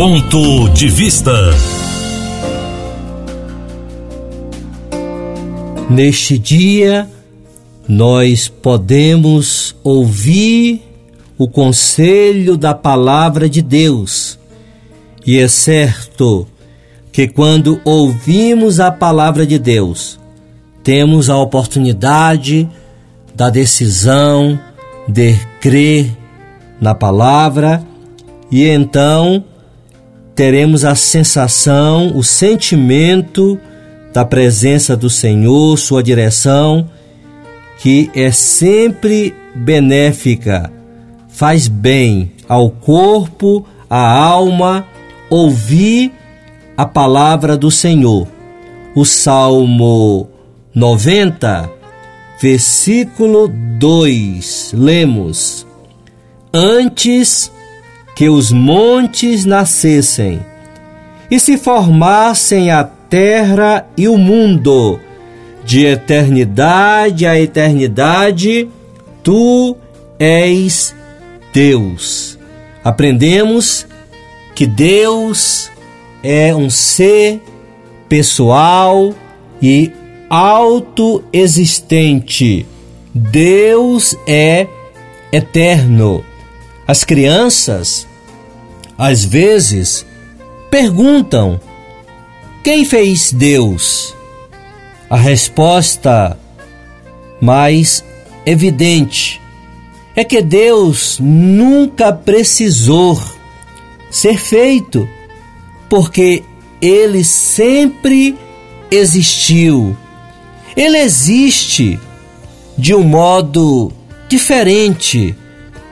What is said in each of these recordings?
Ponto de Vista. Neste dia, nós podemos ouvir o conselho da palavra de Deus. E é certo que quando ouvimos a palavra de Deus, temos a oportunidade da decisão de crer na palavra e então teremos a sensação, o sentimento da presença do Senhor, sua direção, que é sempre benéfica, faz bem ao corpo, à alma, ouvir a palavra do Senhor. O Salmo 90, versículo 2, lemos: Antes que os montes nascessem e se formassem a terra e o mundo, de eternidade a eternidade, tu és Deus. Aprendemos que Deus é um ser pessoal e autoexistente. Deus é eterno. As crianças, às vezes, perguntam: quem fez Deus? A resposta mais evidente é que Deus nunca precisou ser feito, porque ele sempre existiu. Ele existe de um modo diferente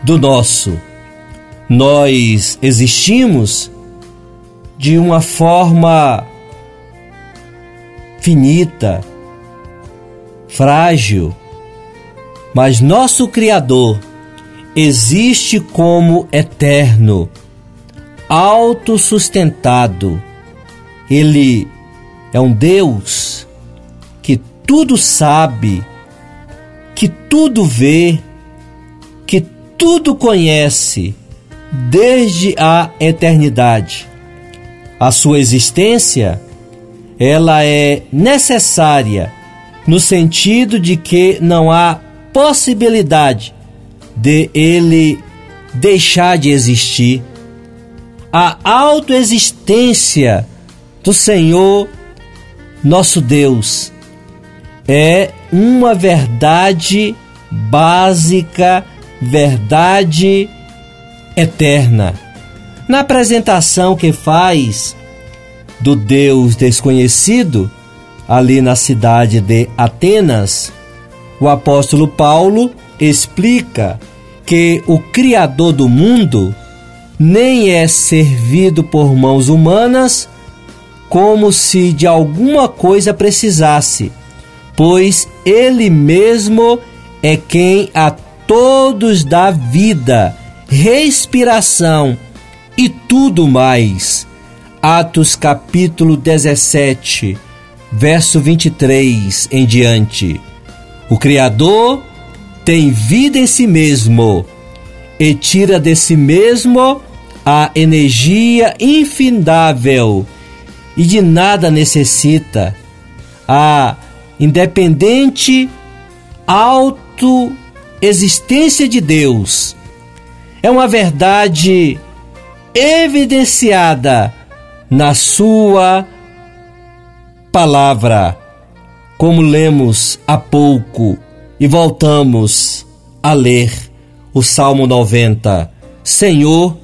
do nosso. Nós existimos de uma forma finita, frágil, mas nosso Criador existe como eterno, autossustentado. Ele é um Deus que tudo sabe, que tudo vê, que tudo conhece desde a eternidade. A sua existência, ela é necessária no sentido de que não há possibilidade de ele deixar de existir. A autoexistência do Senhor, nosso Deus, é uma verdade básica, verdade eterna. Na apresentação que faz do Deus desconhecido, ali na cidade de Atenas, o apóstolo Paulo explica que o Criador do mundo nem é servido por mãos humanas como se de alguma coisa precisasse, pois ele mesmo é quem a todos dá vida respiração e tudo mais. Atos capítulo 17, verso 23 em diante. O Criador tem vida em si mesmo e tira de si mesmo a energia infindável e de nada necessita. A independente autoexistência de Deus é uma verdade evidenciada na Sua palavra, como lemos há pouco e voltamos a ler o Salmo 90. Senhor,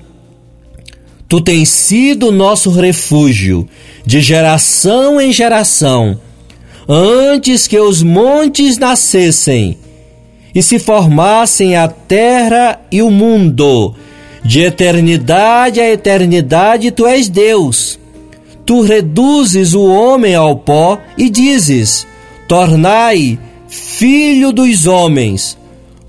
Tu tens sido nosso refúgio de geração em geração, antes que os montes nascessem e se formassem a terra e o mundo. De eternidade a eternidade tu és Deus. Tu reduzes o homem ao pó e dizes: Tornai filho dos homens,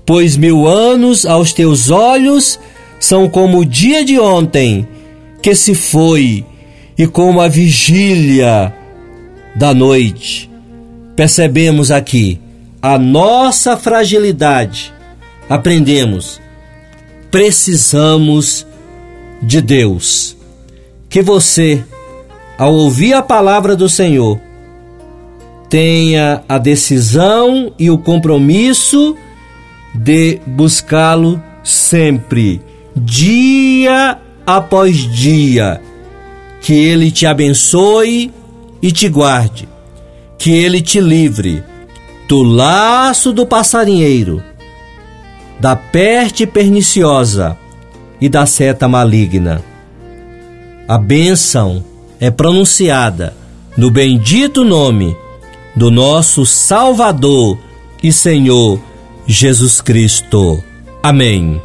pois mil anos aos teus olhos são como o dia de ontem, que se foi, e como a vigília da noite. Percebemos aqui a nossa fragilidade, aprendemos, precisamos de Deus. que você, ao ouvir a palavra do Senhor, tenha a decisão e o compromisso de buscá-lo sempre, dia após dia. Que ele te abençoe e te guarde, que ele te livre do laço do passarinheiro, da peste perniciosa e da seta maligna. A bênção é pronunciada no bendito nome do nosso Salvador e Senhor Jesus Cristo. Amém.